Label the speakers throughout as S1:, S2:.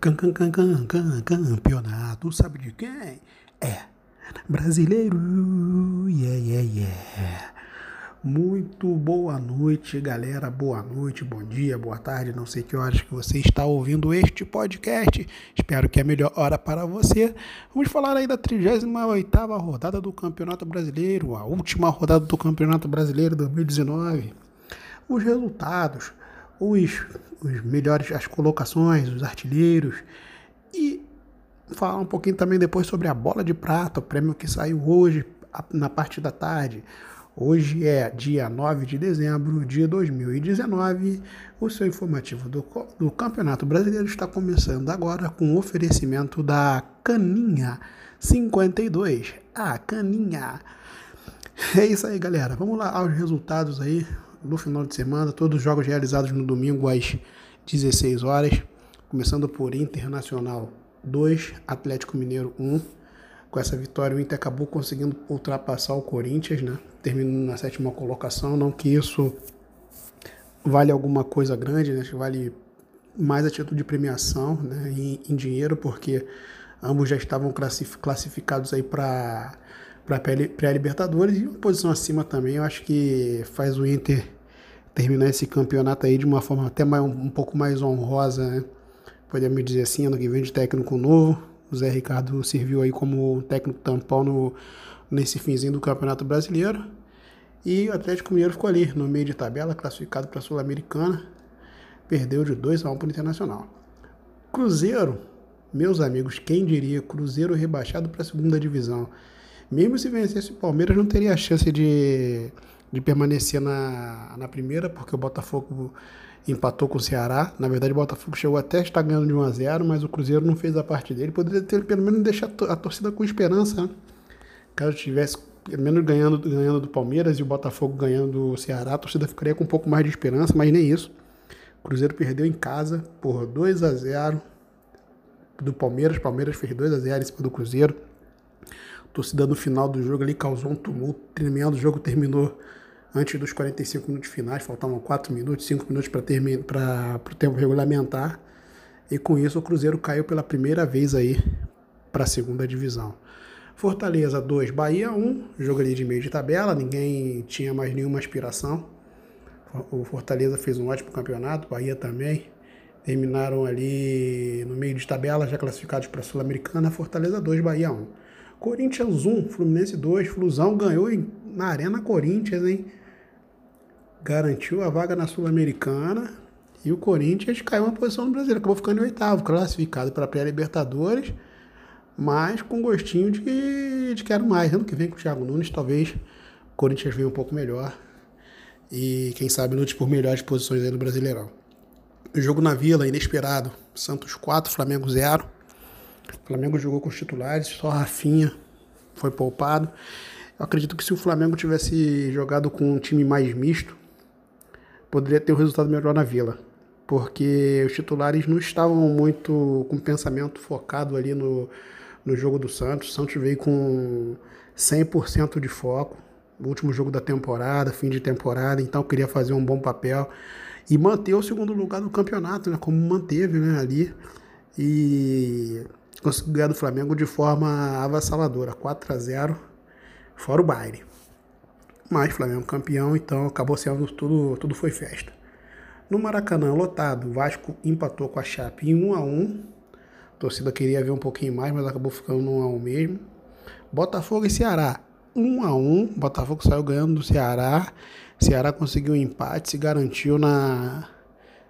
S1: Can, can, can, can, can, campeonato, sabe de quem? É brasileiro. Yeah, yeah, yeah. Muito boa noite, galera. Boa noite, bom dia, boa tarde. Não sei que horas que você está ouvindo este podcast. Espero que é a melhor hora para você. Vamos falar aí da 38ª rodada do Campeonato Brasileiro, a última rodada do Campeonato Brasileiro 2019. Os resultados, os, os melhores, as colocações, os artilheiros e falar um pouquinho também depois sobre a bola de prata, o prêmio que saiu hoje na parte da tarde. Hoje é dia 9 de dezembro de 2019. O seu informativo do, do Campeonato Brasileiro está começando agora com o oferecimento da Caninha 52. A Caninha. É isso aí, galera. Vamos lá aos resultados aí no final de semana. Todos os jogos realizados no domingo às 16 horas. Começando por Internacional 2, Atlético Mineiro 1. Com essa vitória, o Inter acabou conseguindo ultrapassar o Corinthians, né? Terminando na sétima colocação. Não que isso vale alguma coisa grande, né? Vale mais a título de premiação, né? Em, em dinheiro, porque ambos já estavam classificados aí para para pré-libertadores e uma posição acima também. Eu acho que faz o Inter terminar esse campeonato aí de uma forma até mais, um, um pouco mais honrosa, né? Podemos dizer assim, ano que vem de técnico novo. O Zé Ricardo serviu aí como técnico tampão no, nesse finzinho do Campeonato Brasileiro. E o Atlético Mineiro ficou ali, no meio de tabela, classificado para a Sul-Americana. Perdeu de 2 a 1 para o Internacional. Cruzeiro, meus amigos, quem diria? Cruzeiro rebaixado para a segunda divisão. Mesmo se vencesse o Palmeiras, não teria a chance de, de permanecer na, na primeira, porque o Botafogo empatou com o Ceará. Na verdade, o Botafogo chegou até a estar ganhando de 1 a 0 mas o Cruzeiro não fez a parte dele. Poderia ter pelo menos deixado a torcida com esperança. Né? Caso tivesse pelo menos ganhando, ganhando do Palmeiras e o Botafogo ganhando do Ceará, a torcida ficaria com um pouco mais de esperança, mas nem isso. O Cruzeiro perdeu em casa por 2 a 0 do Palmeiras. Palmeiras fez 2 a 0 em cima do Cruzeiro. Torcida no final do jogo ali causou um tumulto tremendo. O jogo terminou antes dos 45 minutos finais, faltavam 4 minutos, 5 minutos para o tempo regulamentar. E com isso o Cruzeiro caiu pela primeira vez aí para a segunda divisão. Fortaleza 2, Bahia 1, jogo ali de meio de tabela, ninguém tinha mais nenhuma aspiração. O Fortaleza fez um ótimo campeonato, Bahia também. Terminaram ali no meio de tabela, já classificados para a Sul-Americana, Fortaleza 2, Bahia 1. Corinthians 1, Fluminense 2, Flusão ganhou na Arena Corinthians, hein? Garantiu a vaga na Sul-Americana e o Corinthians caiu uma posição no Brasileiro, acabou ficando em oitavo, classificado para a pré-Libertadores, mas com gostinho de, de quero mais. Ano que vem com o Thiago Nunes, talvez o Corinthians venha um pouco melhor e quem sabe lute por melhores posições aí no Brasileirão. O jogo na Vila, inesperado. Santos 4, Flamengo 0. O Flamengo jogou com os titulares, só Rafinha foi poupado. Eu acredito que se o Flamengo tivesse jogado com um time mais misto, poderia ter um resultado melhor na Vila. Porque os titulares não estavam muito com pensamento focado ali no, no jogo do Santos. O Santos veio com 100% de foco. Último jogo da temporada, fim de temporada, então queria fazer um bom papel e manter o segundo lugar do campeonato, né? Como manteve, né? Ali. E conseguiu ganhar do Flamengo de forma avassaladora, 4 a 0 fora o baile. Mas Flamengo campeão, então acabou sendo tudo, tudo foi festa. No Maracanã, lotado, Vasco empatou com a Chape em 1 a 1 a torcida queria ver um pouquinho mais, mas acabou ficando no 1 a 1 mesmo. Botafogo e Ceará, 1 a 1 Botafogo saiu ganhando do Ceará. Ceará conseguiu um empate, se garantiu na,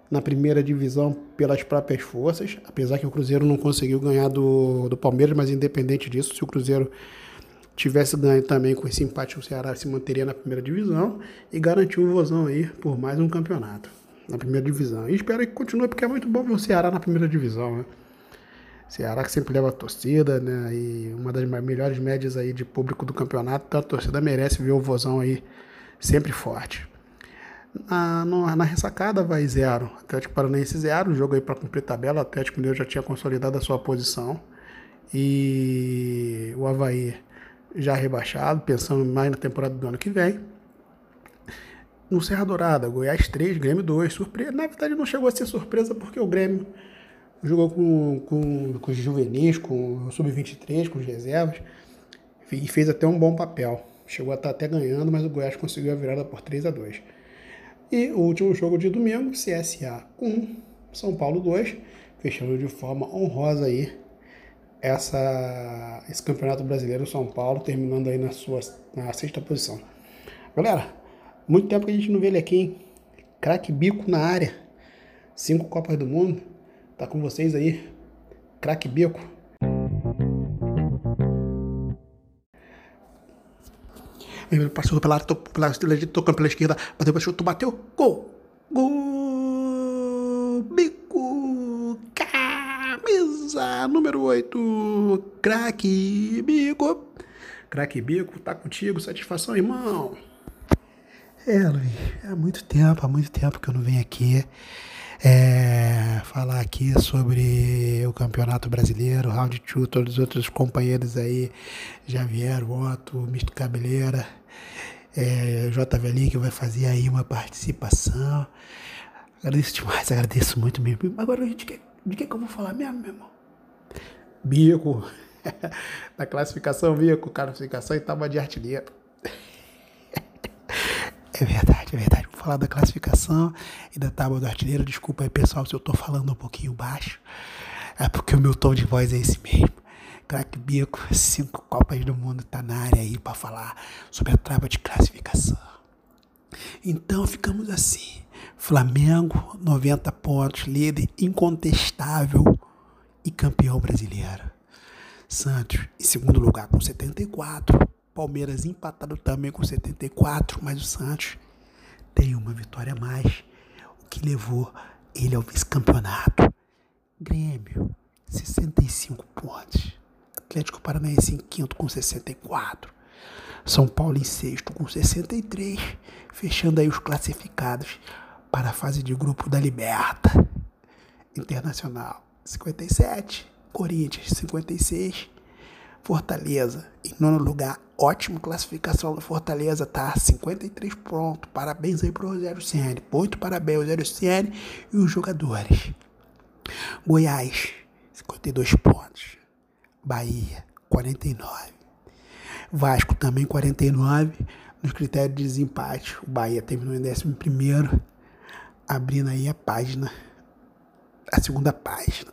S1: na primeira divisão pelas próprias forças, apesar que o Cruzeiro não conseguiu ganhar do, do Palmeiras, mas independente disso, se o Cruzeiro tivesse ganho também com esse empate, o Ceará se manteria na primeira divisão e garantiu o vozão aí por mais um campeonato na primeira divisão. E espero que continue, porque é muito bom ver o Ceará na primeira divisão, né? Ceará que sempre leva a torcida, né? E uma das melhores médias aí de público do campeonato, então a torcida merece ver o vozão aí sempre forte. Na, na ressacada vai zero. Atlético Paranaense zero. Jogo aí para cumprir tabela. O Atlético Mineiro já tinha consolidado a sua posição. E o Havaí já rebaixado, pensando mais na temporada do ano que vem. No Serra Dourada, Goiás 3, Grêmio 2. Surpresa. Na verdade, não chegou a ser surpresa porque o Grêmio Jogou com, com, com os juvenis, com o sub-23, com os reservas. E fez até um bom papel. Chegou a estar até ganhando, mas o Goiás conseguiu a virada por 3 a 2 E o último jogo de domingo, CSA 1, São Paulo 2, fechando de forma honrosa aí essa, esse campeonato brasileiro São Paulo, terminando aí na sua na sexta posição. Galera, muito tempo que a gente não vê ele aqui, hein? Craque Bico na área. Cinco Copas do Mundo. Tá com vocês aí. Craque Bico. Passou pela área, pela, tocando pela esquerda, bateu para chuto, bateu, gol! Gol! Bico! Camisa número 8, craque Bico! Craque Bico, tá contigo, satisfação, irmão! É, Luiz, há muito tempo, há muito tempo que eu não venho aqui é, falar aqui sobre o Campeonato Brasileiro, Round 2, todos os outros companheiros aí já vieram, Otto, Misto Cabeleira, é, J. Velhinho que vai fazer aí uma participação. Agradeço demais, agradeço muito mesmo. Agora, de que, de que, eu vou falar mesmo, meu irmão? Bico, na classificação, Bico, classificação e tábua de artilheiro. É verdade, é verdade. Vou falar da classificação e da tábua do artilheiro. Desculpa aí, pessoal, se eu tô falando um pouquinho baixo. É porque o meu tom de voz é esse mesmo. Crack Bico, cinco Copas do Mundo, tá na área aí para falar sobre a tábua de classificação. Então ficamos assim. Flamengo, 90 pontos, líder incontestável e campeão brasileiro. Santos, em segundo lugar, com 74. Palmeiras empatado também com 74, mas o Santos tem uma vitória a mais, o que levou ele ao vice-campeonato. Grêmio, 65 pontos. Atlético Paranaense em quinto com 64. São Paulo em sexto com 63, fechando aí os classificados para a fase de grupo da Liberta. Internacional 57, Corinthians 56, Fortaleza, em nono lugar, ótima classificação do Fortaleza, tá? 53 pontos. Parabéns aí pro Rogério Ceni. Muito parabéns, Rogério Ceni e os jogadores. Goiás, 52 pontos. Bahia, 49. Vasco também 49. Nos critérios de desempate, o Bahia terminou em 11 primeiro, abrindo aí a página, a segunda página.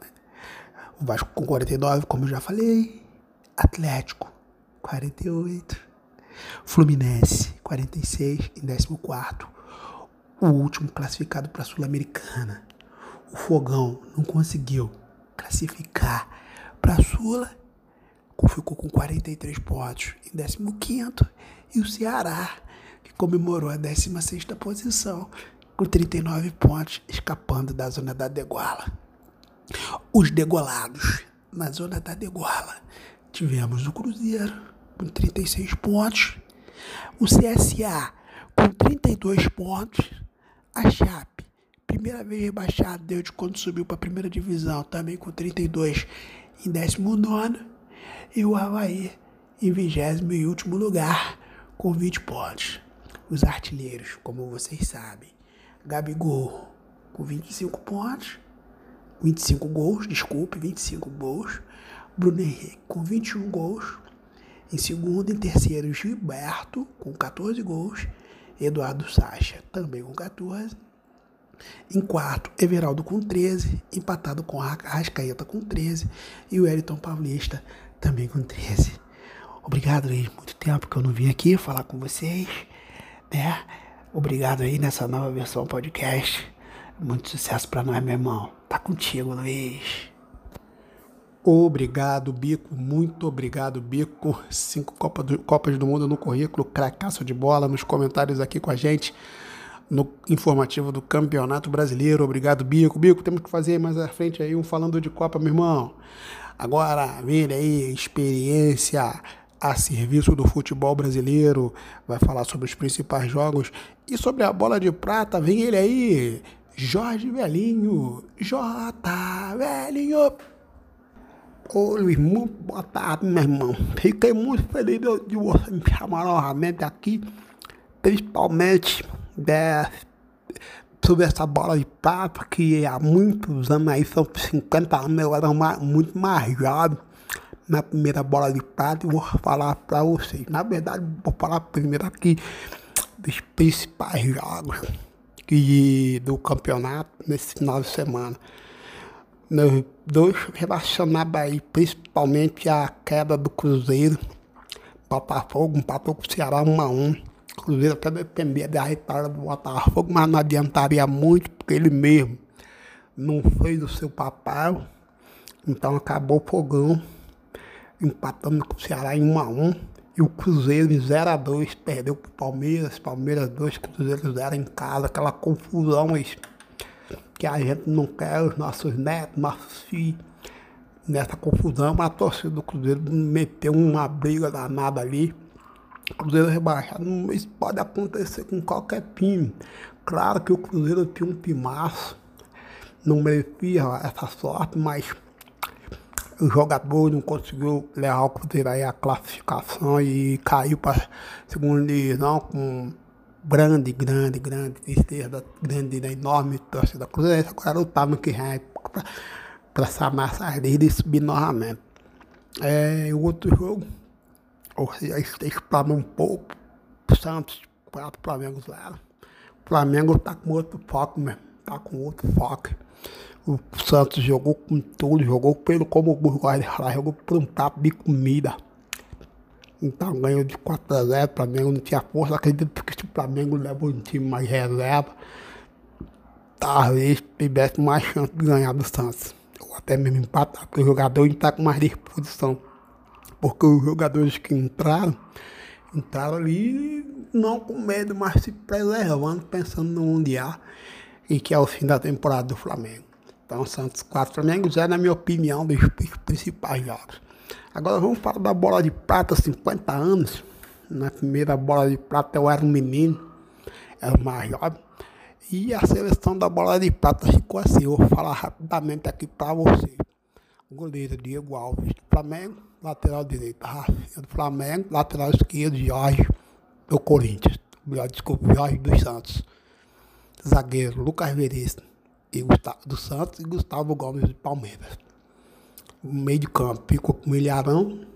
S1: O Vasco com 49, como eu já falei. Atlético, 48. Fluminense, 46 em 14. O último classificado para a Sul-Americana. O Fogão não conseguiu classificar para a Sula, ficou com 43 pontos em 15. E o Ceará, que comemorou a 16 posição, com 39 pontos, escapando da zona da degola. Os degolados na zona da degola Tivemos o Cruzeiro com 36 pontos, o CSA com 32 pontos, a Chape, primeira vez rebaixado desde quando subiu para a primeira divisão, também com 32 em 19 e o Havaí em vigésimo e último lugar com 20 pontos. Os artilheiros, como vocês sabem, Gabigol com 25 pontos, 25 gols, desculpe, 25 gols. Bruno Henrique com 21 gols. Em segundo e terceiro, Gilberto com 14 gols. Eduardo Sacha também com 14. Em quarto, Everaldo com 13, empatado com Arrascaeta com 13 e o Elton Paulista também com 13. Obrigado aí, muito tempo que eu não vim aqui falar com vocês, né? Obrigado aí nessa nova versão podcast. Muito sucesso para nós, meu irmão. Tá contigo, Luiz. Obrigado, Bico. Muito obrigado, Bico. Cinco do, Copas do Mundo no currículo, cracaço de bola nos comentários aqui com a gente no informativo do Campeonato Brasileiro. Obrigado, Bico. Bico, temos que fazer mais à frente aí um falando de Copa, meu irmão. Agora, vem aí, experiência a serviço do futebol brasileiro. Vai falar sobre os principais jogos e sobre a bola de prata. Vem ele aí, Jorge Velhinho. J. Velhinho. Ô Luiz, muito boa tarde, meu irmão. Fiquei muito feliz de, você me chamar novamente aqui, principalmente de, sobre essa bola de prata que há muitos anos aí, são 50 anos, eu era uma, muito mais jovem na primeira bola de prata e vou falar para vocês. Na verdade, vou falar primeiro aqui dos principais jogos que, do campeonato nesse final de semana. Meus dois relacionados aí, principalmente a queda do Cruzeiro. Botafogo empatou com o Ceará 1 a 1 Cruzeiro até dependia da vitória do Botafogo, mas não adiantaria muito, porque ele mesmo não fez o seu papel. Então acabou o fogão, empatando com o Ceará em 1 a 1 e o Cruzeiro em 0 a 2 perdeu para o Palmeiras, Palmeiras 2, Cruzeiro 0 em casa, aquela confusão que a gente não quer, os nossos netos, nossos filhos, nessa confusão, a torcida do Cruzeiro meteu uma briga danada ali. Cruzeiro rebaixado, isso pode acontecer com qualquer time. Claro que o Cruzeiro tinha um timaço, não merecia essa sorte, mas o jogador não conseguiu levar o Cruzeiro aí a classificação e caiu para segunda divisão com grande, grande, grande tristeza, grande, enorme torcida Cruzeiro. Agora lutar no que resta para essa e subir novamente. É, o outro jogo ou seja, explana um pouco o Santos, para o Flamengo zero. O Flamengo tá com outro foco mesmo, tá com outro foco. O Santos jogou com tudo, jogou pelo como o Burgos lá, jogou por um prato de comida. Então ganhou de 4 a 0, o Flamengo não tinha força, acredito que se o Flamengo leva um time mais reserva, talvez tivesse mais chance de ganhar do Santos. Ou até mesmo empatar, porque o jogador está com mais disposição porque os jogadores que entraram, entraram ali não com medo, mas se preservando, pensando no Mundial, e que é o fim da temporada do Flamengo. Então, Santos 4, Flamengo 0, na minha opinião, dos, principais jogos. Agora vamos falar da bola de prata, 50 anos. Na primeira bola de prata eu era um menino, era o mais jovem. E a seleção da bola de prata ficou assim. Eu vou falar rapidamente aqui para vocês. O goleiro Diego Alves Flamengo, lateral direito, Rafinha do Flamengo, lateral esquerdo, Jorge do Corinthians. Desculpa, Jorge dos Santos. Zagueiro, Lucas Veríssimo e Gustavo dos Santos e Gustavo Gomes do Palmeiras. Meio de campo ficou com o Ilharão,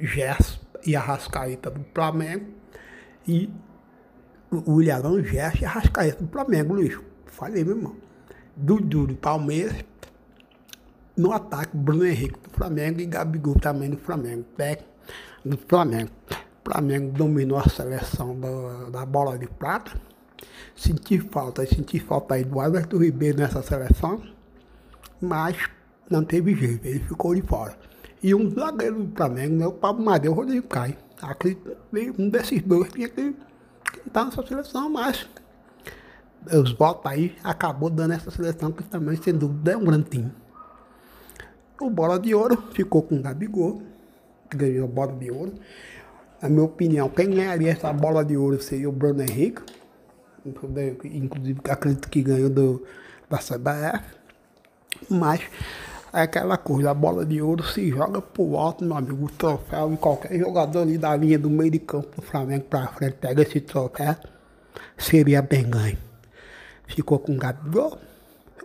S1: Gerson e Arrascaeta do Flamengo. E o Ilharão, Gerson e Arrascaeta do Flamengo, Luiz. Falei, meu irmão. Dudu do Palmeiras, no ataque, Bruno Henrique do Flamengo e Gabigol também do Flamengo. Técnico do Flamengo. O Flamengo dominou a seleção da, da bola de prata. Senti falta, senti falta aí do Everton Ribeiro nessa seleção, mas não teve jeito, ele ficou de fora. E um zagueiro do Flamengo, né, o Pablo Madeira, o Rodrigo Caio. Acredito um desses dois tinha que estar nessa seleção, mas os votos aí acabou dando essa seleção que também, sem dúvida, é um grande time. O Bola de Ouro ficou com o Gabigol, ganhou a Bola de Ouro. Na minha opinião, quem ganharia essa Bola de Ouro seria o Bruno Henrique, inclusive acredito que ganhou do, da CBF. Mas é aquela coisa, a bola de ouro se joga pro alto, meu amigo, o troféu, e qualquer jogador ali da linha do meio de campo do Flamengo pra frente pega esse troféu, seria bem ganho. Ficou com o Gabigol,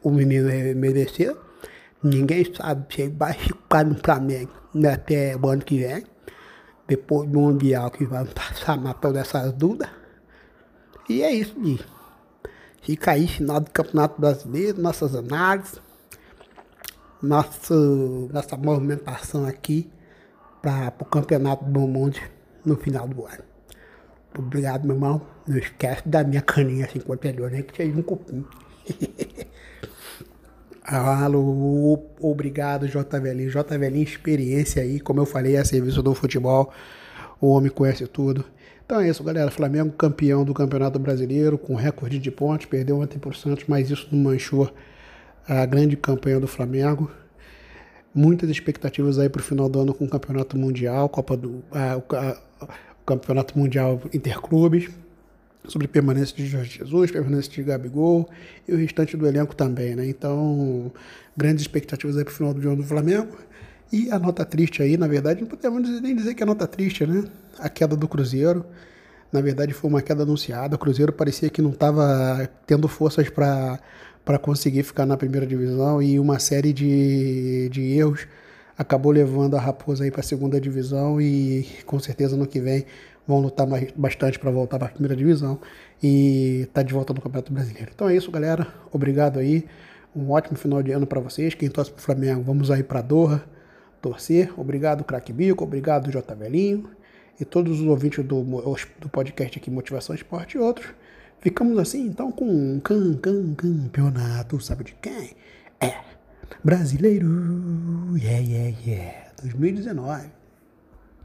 S1: o menino mereceu, Ninguém sabe se ele vai ficar no Flamengo né, até o ano que vem, depois do Mundial que vai passar todas essas dúvidas. E é isso, Gui. Fica aí, final do Campeonato Brasileiro, nossas análises, nossa, nossa movimentação aqui para o Campeonato do Mundo no final do ano. Obrigado, meu irmão. Não esquece da minha caninha 52, nem que seja um cupim. Alô, obrigado JVL. JVL experiência aí, como eu falei, é serviço do futebol. O homem conhece tudo. Então é isso, galera. Flamengo campeão do Campeonato Brasileiro, com recorde de pontos, perdeu ontem por Santos, mas isso não manchou a grande campanha do Flamengo. Muitas expectativas aí para o final do ano com o Campeonato Mundial, Copa do. A, a, o Campeonato Mundial Interclubes sobre permanência de Jorge Jesus, permanência de Gabigol e o restante do elenco também, né? Então, grandes expectativas aí para o final do jogo do Flamengo. E a nota triste aí, na verdade, não podemos nem dizer que é nota triste, né? A queda do Cruzeiro. Na verdade, foi uma queda anunciada. O Cruzeiro parecia que não estava tendo forças para para conseguir ficar na primeira divisão e uma série de, de erros acabou levando a Raposa aí para a segunda divisão e com certeza no que vem vão lutar mais, bastante para voltar para a primeira divisão e tá de volta no Campeonato Brasileiro. Então é isso, galera. Obrigado aí. Um ótimo final de ano para vocês. Quem torce pro Flamengo, vamos aí para Doha torcer. Obrigado, Craque Bico. Obrigado, J. Velhinho. E todos os ouvintes do, do podcast aqui, Motivação Esporte e outros. Ficamos assim, então, com um can, can, campeonato, sabe de quem? É, brasileiro, yeah, yeah, yeah, 2019.